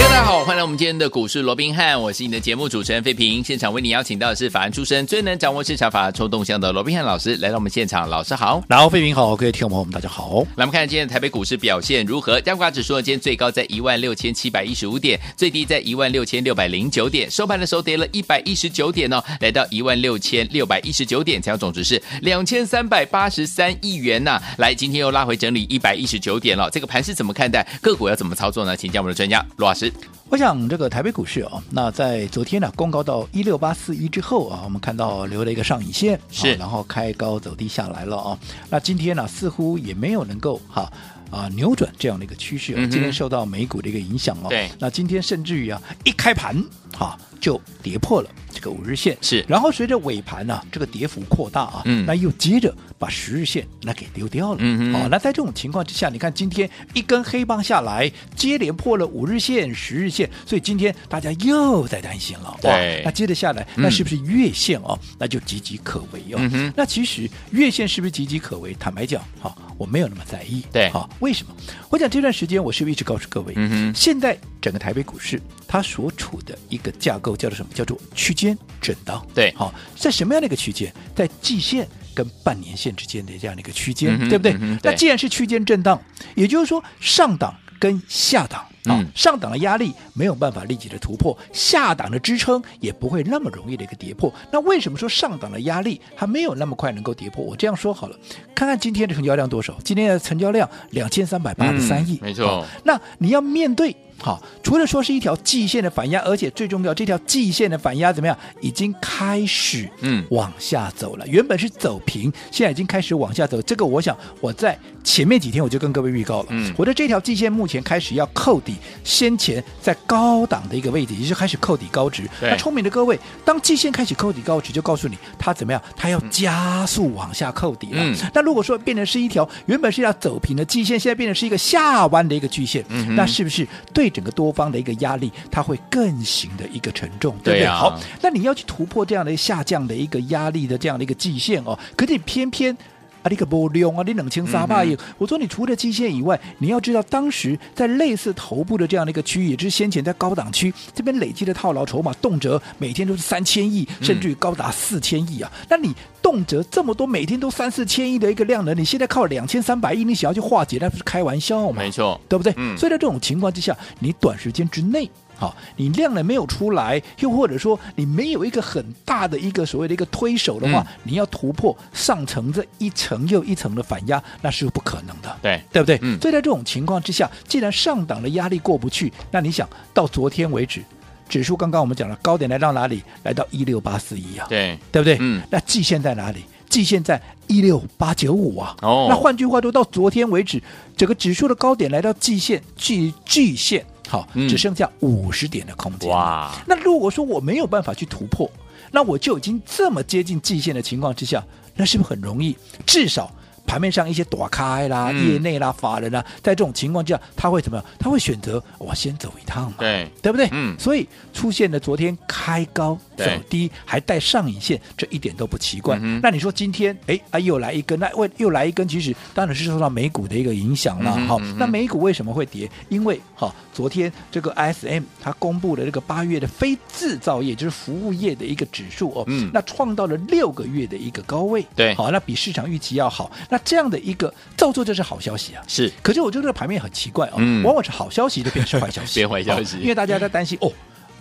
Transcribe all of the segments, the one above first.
大家好，欢迎来我们今天的股市罗宾汉，我是你的节目主持人费平。现场为你邀请到的是法案出身、最能掌握市场法抽动向的罗宾汉老师来到我们现场，老师好，然后费平好，各位听众朋友们大家好。来，我们看今天的台北股市表现如何？加权指数今天最高在一万六千七百一十五点，最低在一万六千六百零九点，收盘的时候跌了一百一十九点哦，来到一万六千六百一十九点，成交总值是两千三百八十三亿元呐、来，今天又拉回整理一百一十九点了，这个盘是怎么看待？个股要怎么操作呢？请教我们的专家罗老师。我想这个台北股市啊，那在昨天呢、啊、公告到一六八四一之后啊，我们看到留了一个上影线，是，然后开高走低下来了啊。那今天呢、啊、似乎也没有能够哈啊扭转这样的一个趋势、今天受到美股的一个影响哦。对，那今天甚至于啊一开盘哈就跌破了这个五日线，是，然后随着尾盘呢、啊、这个跌幅扩大啊，嗯，那又接着。把十日线那给丢掉了，嗯好、哦，那在这种情况之下，你看今天一根黑棒下来，接连破了五日线、十日线，所以今天大家又在担心了，对，那接着下来，那是不是月线哦？嗯、那就岌岌可危哦、嗯。那其实月线是不是岌岌可危？坦白讲，哈、哦，我没有那么在意，对，好、哦，为什么？我讲这段时间，我是不是一直告诉各位，嗯现在整个台北股市它所处的一个架构叫做什么？叫做区间震荡，对，好、哦，在什么样的一个区间？在季线。跟半年线之间的这样的一个区间，嗯、对不对、嗯？那既然是区间震荡，也就是说上档跟下档啊、嗯，上档的压力没有办法立即的突破，下档的支撑也不会那么容易的一个跌破。那为什么说上档的压力还没有那么快能够跌破？我这样说好了，看看今天的成交量多少？今天的成交量两千三百八十三亿，没错。那你要面对。好，除了说是一条季线的反压，而且最重要，这条季线的反压怎么样？已经开始嗯往下走了。原本是走平，现在已经开始往下走。这个我想我在前面几天我就跟各位预告了，嗯，我的这条季线目前开始要扣底，先前在高档的一个位置，也就是开始扣底高值。那聪明的各位，当季线开始扣底高值，就告诉你它怎么样？它要加速往下扣底了。嗯，那如果说变成是一条原本是要走平的季线，现在变成是一个下弯的一个季线，嗯，那是不是对？整个多方的一个压力，它会更形的一个沉重，对不对？对啊、好，那你要去突破这样的下降的一个压力的这样的一个极限哦，可是你偏偏啊，你个波量啊，你冷清沙巴，我说你除了季线以外，你要知道当时在类似头部的这样的一个区域，也就是先前在高档区这边累积的套牢筹码，动辄每天都是三千亿，甚至于高达四千亿啊，嗯、那你。动辄这么多，每天都三四千亿的一个量能，你现在靠两千三百亿，你想要去化解，那不是开玩笑吗？没错，对不对？嗯。所以在这种情况之下，你短时间之内，好，你量能没有出来，又或者说你没有一个很大的一个所谓的一个推手的话，嗯、你要突破上层这一层又一层的反压，那是不可能的。对，对不对？嗯。所以在这种情况之下，既然上档的压力过不去，那你想到昨天为止。指数刚刚我们讲了高点来到哪里？来到一六八四一啊，对对不对？嗯，那季线在哪里？季线在一六八九五啊。哦，那换句话说，到昨天为止，整个指数的高点来到季线，距季线好，只剩下五十点的空间。哇，那如果说我没有办法去突破，那我就已经这么接近极限的情况之下，那是不是很容易？至少。盘面上一些躲开啦、业内啦、法人啦，在这种情况下，他会怎么样？他会选择我先走一趟嘛？对，对不对？嗯。所以出现了昨天开高走低，还带上影线，这一点都不奇怪。嗯、那你说今天，哎啊，又来一根，那为又来一根，其实当然是受到美股的一个影响了。好、嗯，那美股为什么会跌？因为哈，昨天这个 ISM 它公布了这个八月的非制造业，就是服务业的一个指数哦，嗯，那创造了六个月的一个高位。对，好，那比市场预期要好。那这样的一个造作，这是好消息啊！是，可是我觉得这个盘面很奇怪啊、哦嗯，往往是好消息就变成坏消息，变坏消息、哦，因为大家在担心哦，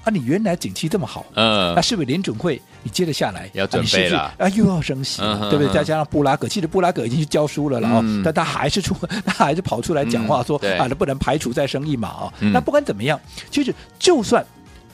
啊，你原来景气这么好，嗯，那是不是联准会你接着下来要准备了。啊，啊，又要升息、嗯，对不对？再加上布拉格，其实布拉格已经去教书了了啊、嗯，但他还是出，他还是跑出来讲话说、嗯、啊，那不能排除再升一码啊。那不管怎么样，其实就算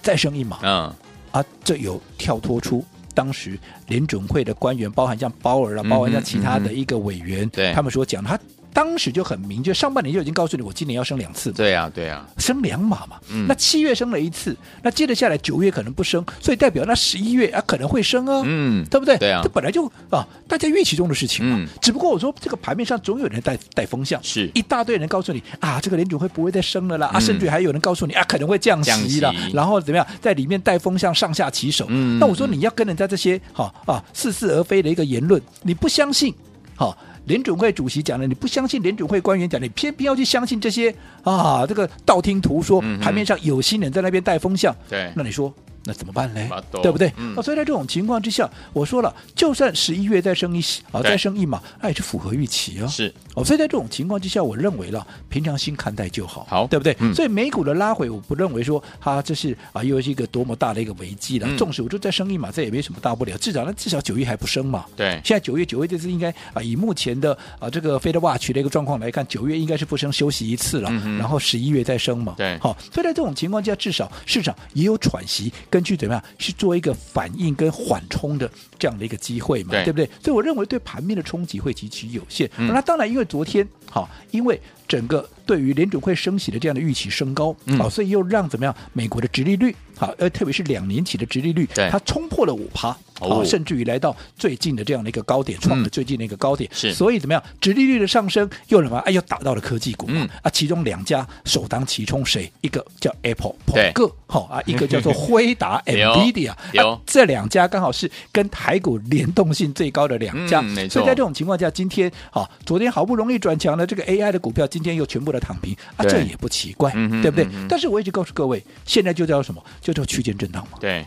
再升一码，嗯，啊，这有跳脱出。当时联准会的官员，包含像鲍尔啊，包含像其他的一个委员，嗯嗯、他们所讲，他当时就很明确，上半年就已经告诉你，我今年要升两次。对啊，对啊，升两码嘛。嗯、那七月升了一次，那接着下来九月可能不升，所以代表那十一月啊可能会升啊。嗯，对不对？对啊，这本来就啊大家预期中的事情嘛。嗯、只不过我说这个盘面上总有人带带风向，是一大堆人告诉你啊，这个联准会不会再升了啦？嗯、啊，甚至还有人告诉你啊，可能会降息了，息然后怎么样，在里面带风向上下其手。嗯，那我说你要跟人家这些哈啊似是而非的一个言论，你不相信，好。联准会主席讲的，你不相信联准会官员讲的，你偏偏要去相信这些啊，这个道听途说，盘、面上有心人在那边带风向，对，那你说？那怎么办呢？对不对？嗯、啊，所以在这种情况之下，我说了，就算十一月再升一啊，再升一码，那也是符合预期啊。是哦，所以在这种情况之下，我认为了，平常心看待就好，好，对不对？嗯、所以美股的拉回，我不认为说它这是啊，又是一个多么大的一个危机了。纵使、嗯、我就再升一码，这也没什么大不了，至少那至少九月还不升嘛。对，现在九月九月这次应该啊，以目前的啊这个 Fed Watch 的一个状况来看，九月应该是不升，休息一次了，嗯、然后十一月再升嘛。对，好，所以在这种情况之下，至少市场也有喘息，根据怎么样去。做一个反应跟缓冲的这样的一个机会嘛，对，对不对？所以我认为对盘面的冲击会极其有限。嗯、那当然，因为昨天好，因为整个对于联准会升息的这样的预期升高，好、嗯，所以又让怎么样？美国的殖利率好，呃，特别是两年期的殖利率，对它冲破了五趴。好，甚至于来到最近的这样的一个高点，创了最近的一个高点。是，所以怎么样？殖利率的上升又什么？哎，又打到了科技股嘛。啊，其中两家首当其冲，谁？一个叫 Apple，对，个好啊，一个叫做 辉达 NVIDIA。有这两家刚好是跟台股联动性最高的两家。没错。所以在这种情况下，今天好，昨天好不容易转强了这个 AI 的股票，今天又全部的躺平啊，这也不奇怪，对不对？但是我一直告诉各位，现在就叫什么？就叫区间震荡嘛。对。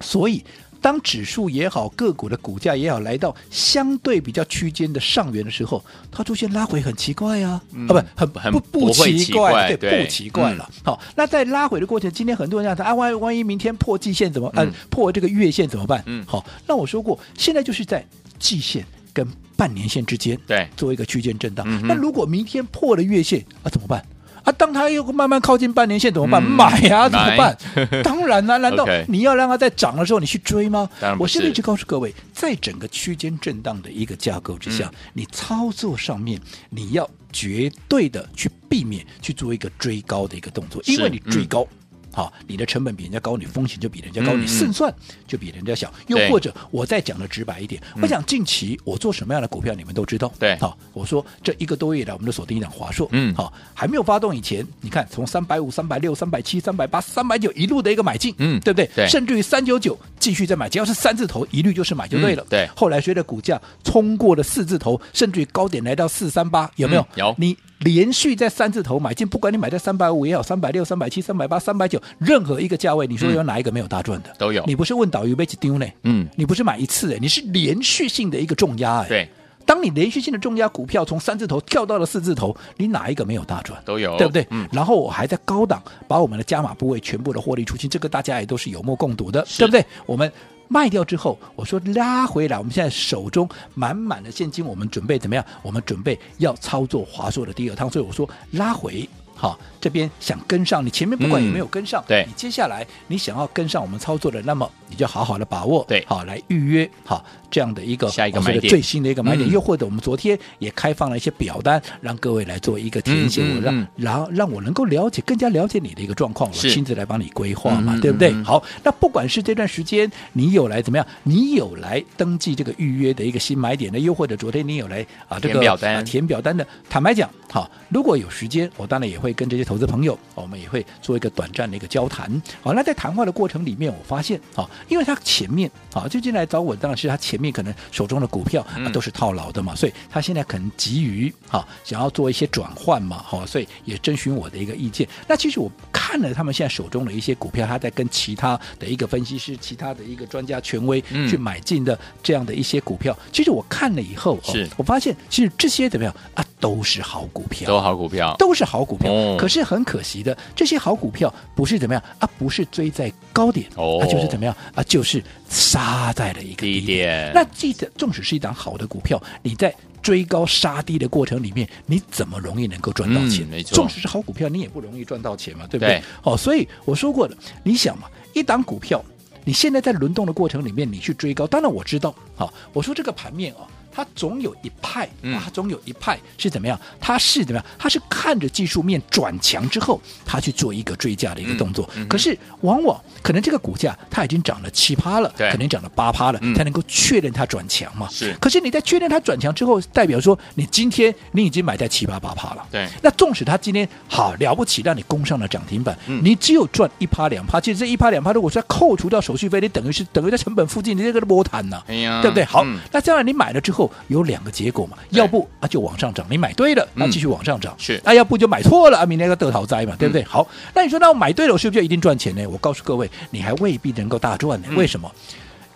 所以。当指数也好，个股的股价也好，来到相对比较区间的上缘的时候，它出现拉回很奇怪啊，嗯、啊不很很不不奇怪，对，对不奇怪了。嗯、好，那在拉回的过程，今天很多人讲，啊万万一明天破季线怎么？嗯、啊，破这个月线怎么办？嗯，好，那我说过，现在就是在季线跟半年线之间，对，做一个区间震荡。那如果明天破了月线啊，怎么办？啊，当它又慢慢靠近半年线怎么办？嗯、买呀、啊，怎么办？当然啦、啊，难道你要让它在涨的时候你去追吗？我现在就告诉各位，在整个区间震荡的一个架构之下，嗯、你操作上面你要绝对的去避免去做一个追高的一个动作，因为你追高。好，你的成本比人家高，你风险就比人家高，嗯、你胜算就比人家小。又或者，我再讲的直白一点，我想近期我做什么样的股票，你们都知道。对，好，我说这一个多月来，我们的锁定一档华硕。嗯，好，还没有发动以前，你看从三百五、三百六、三百七、三百八、三百九一路的一个买进，嗯，对不对？对，甚至于三九九继续再买，只要是三字头，一律就是买就对了。嗯、对，后来随着股价冲过了四字头，甚至于高点来到四三八，有没有？嗯、有，你。连续在三字头买进，不管你买在三百五也好，三百六、三百七、三百八、三百九，任何一个价位，你说有哪一个没有大赚的？嗯、都有。你不是问导游被几丢呢？嗯，你不是买一次哎，你是连续性的一个重压哎。对，当你连续性的重压股票从三字头跳到了四字头，你哪一个没有大赚？都有，对不对？嗯。然后我还在高档把我们的加码部位全部的获利出清，这个大家也都是有目共睹的，对不对？我们。卖掉之后，我说拉回来，我们现在手中满满的现金，我们准备怎么样？我们准备要操作华硕的第二趟，所以我说拉回，好，这边想跟上，你前面不管有没有跟上，嗯、对，你接下来你想要跟上我们操作的，那么你就好好的把握，对，好来预约，好。这样的一个下一个买点，最新的一个买点，又或者我们昨天也开放了一些表单，让各位来做一个填写，我让然后让我能够了解更加了解你的一个状况，我亲自来帮你规划嘛，对不对？好，那不管是这段时间你有来怎么样，你有来登记这个预约的一个新买点的，又或者昨天你有来啊这个填表单。填表单的，坦白讲，好，如果有时间，我当然也会跟这些投资朋友，我们也会做一个短暂的一个交谈。好，那在谈话的过程里面，我发现，啊，因为他前面，啊，最近来找我，当然是他前面。可能手中的股票啊都是套牢的嘛，所以他现在可能急于哈想要做一些转换嘛，好，所以也征询我的一个意见。那其实我看了他们现在手中的一些股票，他在跟其他的一个分析师、其他的一个专家权威去买进的这样的一些股票，其实我看了以后，是。我发现其实这些怎么样？啊，都是好股票，都好股票，都是好股票。可是很可惜的，这些好股票不是怎么样啊，不是追在高点，哦，就是怎么样啊，就是杀在了一个低点。那记得，纵使是一档好的股票，你在追高杀低的过程里面，你怎么容易能够赚到钱？嗯、没错，纵使是好股票，你也不容易赚到钱嘛，对不对？好哦，所以我说过了，你想嘛，一档股票，你现在在轮动的过程里面，你去追高，当然我知道，好、哦，我说这个盘面啊、哦，他总有一派嗯啊，他总有一派是怎么样？他是怎么样？他是看着技术面转强之后，他去做一个追价的一个动作。嗯嗯可是往往可能这个股价它已经涨了七趴了，对可能涨了八趴了，嗯才能够确认它转强嘛。是可是你在确认它转强之后，代表说你今天你已经买在七八八趴了。对那纵使它今天好了不起，让你攻上了涨停板，嗯你只有赚一趴两趴。其实这一趴两趴，如果说扣除掉手续费，你等于是等于在成本附近，你这个都摸谈呐。对不对？好，嗯那这样你买了之后有两个结果嘛，要不啊就往上涨，你买对了，那嗯继续往上涨；是那要不就买错了啊，明天要得逃灾嘛，对不对？嗯好，那你说那我买对了，我是不是就一定赚钱呢？我告诉各位，你还未必能够大赚呢。嗯为什么？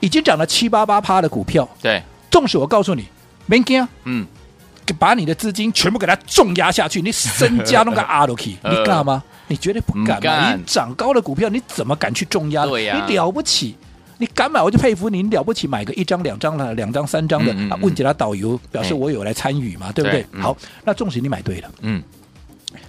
已经涨了七八八趴的股票，对，纵使我告诉你，没惊，嗯，把你的资金全部给它重压下去，你身家弄个 阿罗去，呃你干吗？你绝对不敢嘛！敢你涨高的股票，你怎么敢去重压？对呀你了不起。你敢买我就佩服你，你了不起，买个一张两张的，两张三张的嗯嗯嗯。啊，问其他导游，表示哎。我有来参与嘛，对不对？好，那纵使你买对了，嗯，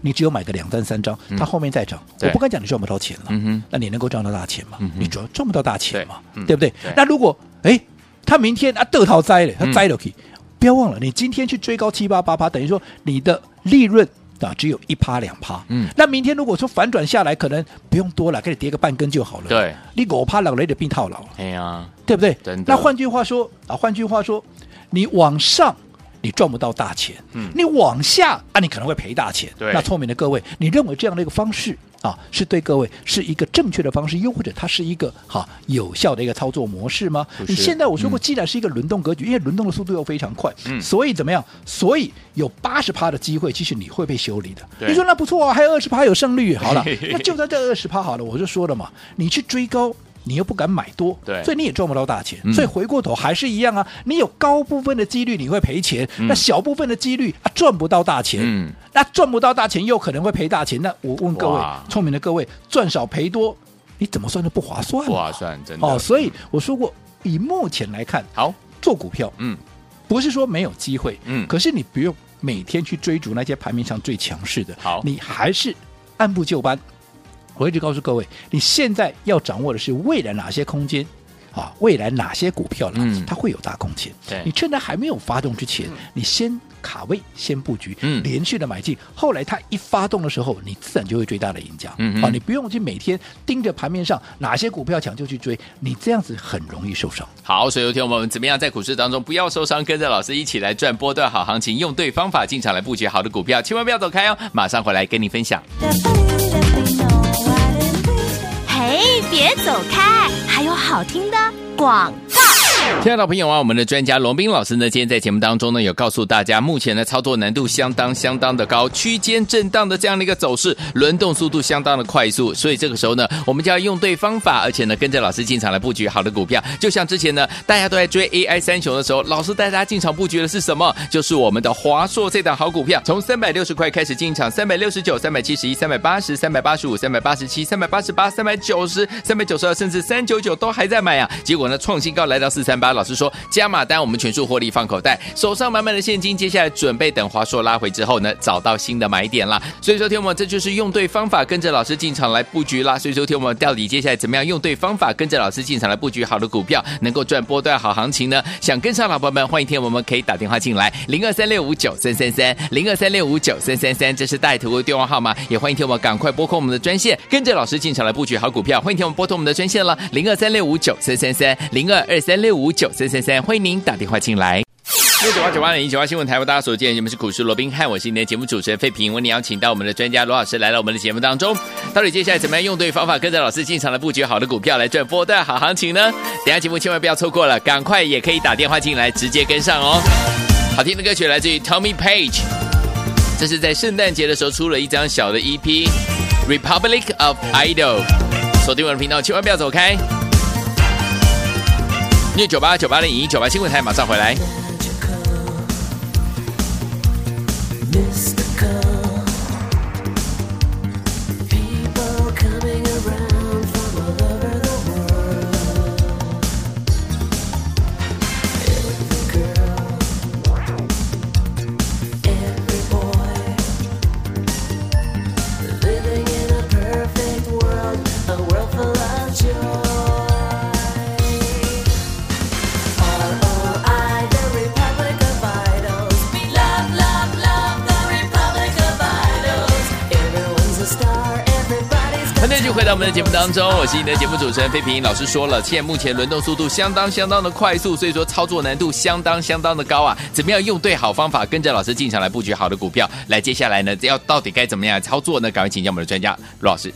你只有买个两三三张，它后面再涨，我不敢讲你赚不到钱了，嗯哼。那你能够赚到大钱吗？你主要赚赚不到大钱嘛对不对？对？那如果哎，他明天啊得套栽了，他嗯。栽了去，不要忘了，你今天去追高七八八八，等于说你的利润。啊，只有一趴两趴，嗯那明天如果说反转下来，可能不用多了，给你跌个半根就好了。对，你狗趴老雷的病套牢。哎呀，对不对？那换句话说啊，换句话说，你往上你赚不到大钱，嗯你往下啊，你可能会赔大钱。对那聪明的各位，你认为这样的一个方式啊，是对各位是一个正确的方式，又或者它是一个哈有效的一个操作模式吗你现在我说过，嗯既然是一个轮动格局，因为轮动的速度又非常快，嗯所以怎么样？所以有八十趴的机会，其实你会被修理的。对你说那不错啊，还有二十趴有胜率，好了 那就在这二十趴好了，我就说了嘛，你去追高。你又不敢买多，对所以你也赚不到大钱。嗯所以回过头还是一样啊，你有高部分的几率你会赔钱，嗯那小部分的几率啊赚不到大钱。嗯那赚不到大钱又可能会赔大钱。那我问各位，聪明的各位，赚少赔多，你怎么算都不划算嘛不划算，真的。哦，所以我说过，以目前来看，好，做股票嗯，不是说没有机会，嗯可是你不用每天去追逐那些盘面上最强势的，好你还是按部就班。我一直告诉各位，你现在要掌握的是未来哪些空间。啊，未来哪些股票呢？嗯它会有大空间。对你趁它还没有发动之前，你先卡位，先布局，嗯连续的买进。后来它一发动的时候，你自然就会最大的赢家。嗯嗯啊，你不用去每天盯着盘面上哪些股票强就去追，你这样子很容易受伤。好，所以有天我们怎么样在股市当中不要受伤，跟着老师一起来赚波段好行情，用对方法进场来布局好的股票，千万不要走开哦，马上回来跟你分享。哎，别走开，还有好听的广告。亲爱的朋友啊，我们的专家龙斌老师呢，今天在节目当中呢，有告诉大家，目前的操作难度相当相当的高，区间震荡的这样的一个走势，轮动速度相当的快速，所以这个时候呢，我们就要用对方法，而且呢，跟着老师进场来布局好的股票。就像之前呢，大家都在追 AI 三雄的时候，老师带大家进场布局的是什么？就是我们的华硕这档好股票，从三百六十块开始进场，三百六十九、三百七十一、三百八十、三百八十五、三百八十七、三百八十八、三百九十、三百九十二，甚至三九九都还在买啊！结果呢，创新高来到四三八，老师说加码单，我们全数获利放口袋，手上满满的现金，接下来准备等华硕拉回之后呢，找到新的买点啦。所以说，听我们这就是用对方法，跟着老师进场来布局啦。所以说，听我们到底接下来怎么样用对方法，跟着老师进场来布局好的股票，能够赚波段好行情呢？想跟上老朋友们，欢迎听我们可以打电话进来，零二三六五九三三三，零二三六五九三三三，这是带图的电话号码，也欢迎听我们赶快拨空我们的专线，跟着老师进场来布局好股票。欢迎听我们拨通我们的专线了，零二三六五九三三三，零二二三六五九三三三，欢迎您打电话进来。六九八九八零一九八新闻台为大家所见，你们是股市罗宾汉，我是你的节目主持人费平，为你邀请到我们的专家罗老师来到我们的节目当中。到底接下来怎么样用对方法，跟着老师进场来布局好的股票，来赚波段好行情呢？等下节目千万不要错过了，赶快也可以打电话进来，直接跟上哦。好听的歌曲来自于 Tommy Page，这是在圣诞节的时候出了一张小的 EP《Republic of Idol》，锁定我的频道，千万不要走开。六九八九八零一九八新闻台马上回来。节目当中，我是你的节目主持人费平。老师说了，现在目前轮动速度相当相当的快速，所以说操作难度相当相当的高啊！怎么样用对好方法，跟着老师进场来布局好的股票？来，接下来呢，要到底该怎么样操作呢？赶快请教我们的专家罗老师。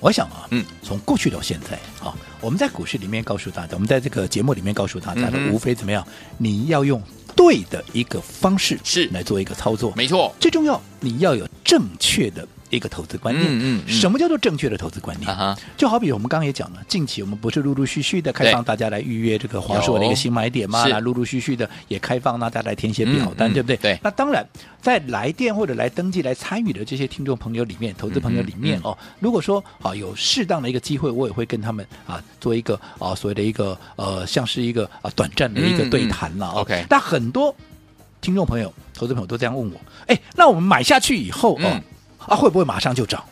我想啊，嗯，从过去到现在啊，我们在股市里面告诉大家，我们在这个节目里面告诉大家的，嗯无非怎么样？你要用对的一个方式是来做一个操作，没错，最重要你要有正确的一个投资观念。嗯什么叫做正确的投资观念？啊，就好比我们刚刚也讲了，近期我们不是陆陆续续的开放大家来预约这个华硕的一个新买点嘛？是来陆陆续续的也开放大家来填写表单，对不对？对那当然，在来电或者来登记来参与的这些听众朋友里面，投资朋友里面、哦，如果说啊有适当的一个机会，我也会跟他们啊做一个啊所谓的一个呃像是一个啊短暂的一个对谈了、OK 但很多听众朋友、投资朋友都这样问我，哎，那我们买下去以后哦、嗯啊会不会马上就涨？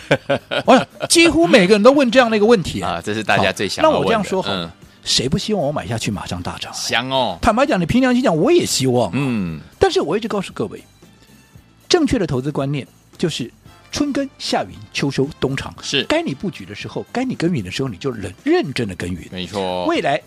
我想几乎每个人都问这样的一个问题啊，这是大家最想那。我这样说好，嗯，谁不希望我买下去马上大涨？想哦，坦白讲，你凭良心讲，我也希望。嗯，但是我一直告诉各位，正确的投资观念就是春耕、夏耘、秋收、冬藏。是该你布局的时候，该你耕耘的时候，你就认认真的耕耘。没错，未来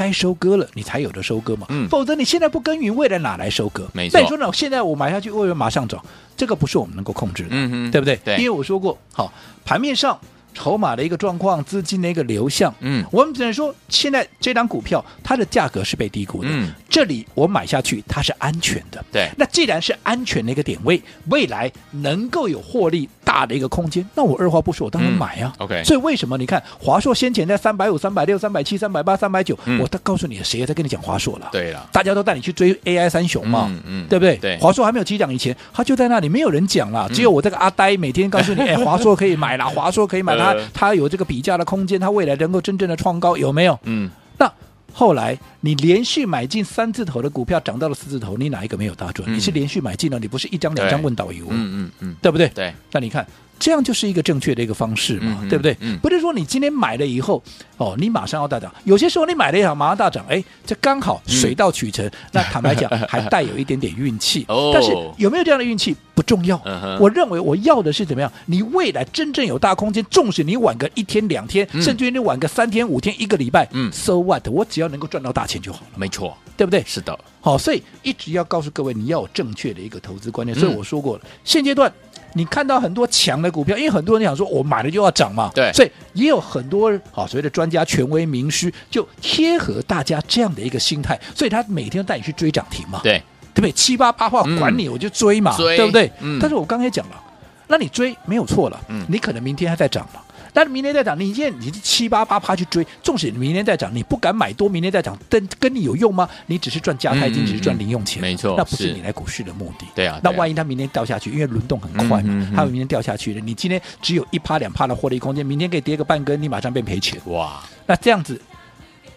该收割了，你才有的收割嘛。嗯否则你现在不耕耘，未来哪来收割？没错那你说呢？现在我买下去，未来马上涨，这个不是我们能够控制的，对不对？对因为我说过，好，盘面上。筹码的一个状况，资金的一个流向，嗯我们只能说，现在这张股票它的价格是被低估的，嗯这里我买下去它是安全的，对。那既然是安全的一个点位，未来能够有获利大的一个空间，那我二话不说，我当然买啊。嗯 OK 所以为什么你看华硕先前在三百五、三百六、三百七、三百八、三百九，嗯。我都告诉你，谁也在跟你讲华硕了？对了，大家都带你去追 AI 三雄嘛，嗯嗯。对不对？对。华硕还没有起涨以前，它就在那里，没有人讲啦，嗯。只有我这个阿呆每天告诉你，哎，华硕可以买了，华硕可以买，它呃。它有这个比价的空间，它未来能够真正的创高，有没有？嗯，那后来你连续买进三字头的股票，涨到了四字头，你哪一个没有大赚？嗯你是连续买进了，你不是一张两张问导游，嗯嗯嗯，对不对？对，那你看，这样就是一个正确的一个方式嘛，嗯对不对？嗯不是说你今天买了以后，哦，你马上要大涨。有些时候你买了一场马上大涨，哎，这刚好水到渠成。那坦白讲，还带有一点点运气。哦但是有没有这样的运气不重要。我认为我要的是怎么样？你未来真正有大空间，纵使你晚个一天两天，嗯甚至于你晚个三天五天一个礼拜，嗯，so what？我只要能够赚到大钱就好了，没错，对不对？是的，好，所以一直要告诉各位，你要有正确的一个投资观念。嗯所以我说过了，现阶段你看到很多强的股票，因为很多人想说，我买了就要涨嘛，对。所以也有很多好所谓的专家、权威、名师，就贴合大家这样的一个心态，所以他每天都带你去追涨停嘛，对，对不对？七八八话嗯。管你，我就追嘛，追对不对？嗯。但是我刚才讲了，那你追没有错了，嗯。你可能明天还在涨嘛。但是明天再涨，你现在你七八八趴去追，纵使你明天再涨，你不敢买多，明天再涨，跟跟你有用吗？你只是赚加泰金，只是赚零用钱，没错那不是是你来股市的目的。对啊那万一它明天掉下去，因为轮动很快嘛它明天掉下去了，你今天只有一趴两趴的获利空间，明天可以跌个半根，你马上变赔钱。哇，那这样子，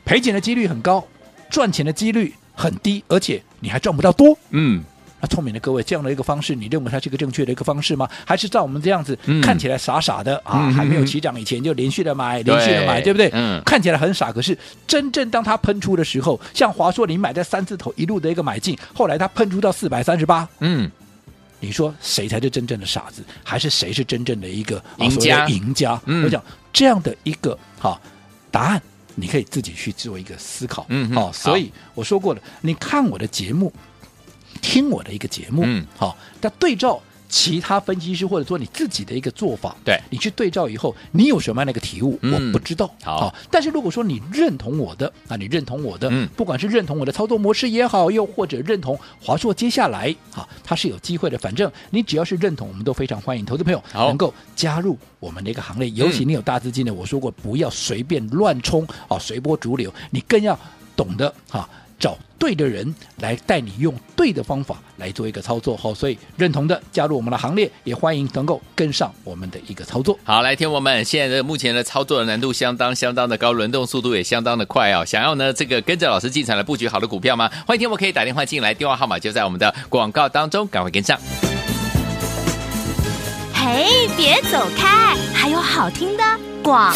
赔钱的几率很高，赚钱的几率很低，而且你还赚不到多。嗯，那聪明的各位，这样的一个方式，你认为它是一个正确的一个方式吗？还是照我们这样子、嗯。看起来傻傻的啊，嗯。还没有起涨以前就连续的买，连续的买，对。不对？嗯。看起来很傻，可是真正当它喷出的时候，像华硕，你买在三字头一路的一个买进，后来它喷出到四百三十八，嗯，你说谁才是真正的傻子，还是谁是真正的一个啊赢家赢家？嗯。我讲这样的一个哈答案，你可以自己去做一个思考。嗯哼。好所以我说过了，你看我的节目，听我的一个节目，嗯好，那对照。其他分析师或者说你自己的一个做法，对你去对照以后，你有什么样的一个体悟，嗯我不知道。好但是如果说你认同我的啊，你认同我的，嗯不管是认同我的操作模式也好，又或者认同华硕接下来啊，它是有机会的。反正你只要是认同，我们都非常欢迎投资朋友能够加入我们的一个行列。尤其你有大资金的，我说过不要随便乱冲啊，随波逐流，你更要懂得啊。找对的人来带你用对的方法来做一个操作，好，所以认同的加入我们的行列，也欢迎能够跟上我们的一个操作。好，来听我们现在的目前的操作的难度相当相当的高，轮动速度也相当的快哦。想要呢这个跟着老师进场来布局好的股票吗？欢迎听我可以打电话进来，电话号码就在我们的广告当中，赶快跟上。嘿，别走开，还有好听的广。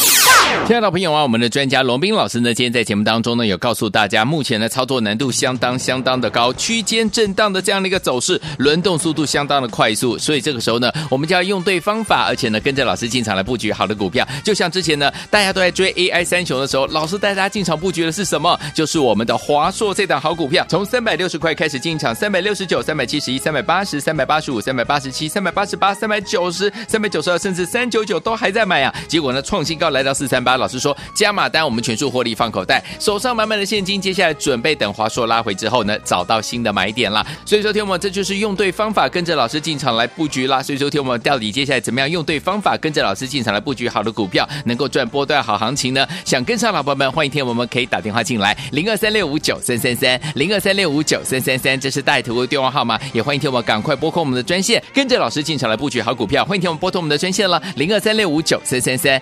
亲爱的朋友啊，我们的专家龙斌老师呢，今天在节目当中呢，有告诉大家，目前的操作难度相当相当的高，区间震荡的这样的一个走势，轮动速度相当的快速，所以这个时候呢，我们就要用对方法，而且呢，跟着老师进场来布局好的股票。就像之前呢，大家都在追 AI 三雄的时候，老师带大家进场布局的是什么？就是我们的华硕这档好股票，从三百六十块开始进场，三百六十九、三百七十一、三百八十、三百八十五、三百八十七、三百八十八、三百九十、三百九十二，甚至三九九都还在买啊！结果呢，创新高来到四三八，老师说加码单，我们全数获利放口袋，手上满满的现金，接下来准备等华硕拉回之后呢，找到新的买点啦。所以说，听我们这就是用对方法，跟着老师进场来布局啦。所以说，听我们到底接下来怎么样用对方法，跟着老师进场来布局好的股票，能够赚波段好行情呢？想跟上老朋友们，欢迎听我们可以打电话进来，零二三六五九三三三，零二三六五九三三三，这是带图的电话号码，也欢迎听我们赶快拨空我们的专线，跟着老师进场来布局好股票。欢迎听我们拨通我们的专线了，零二三六五九三三三，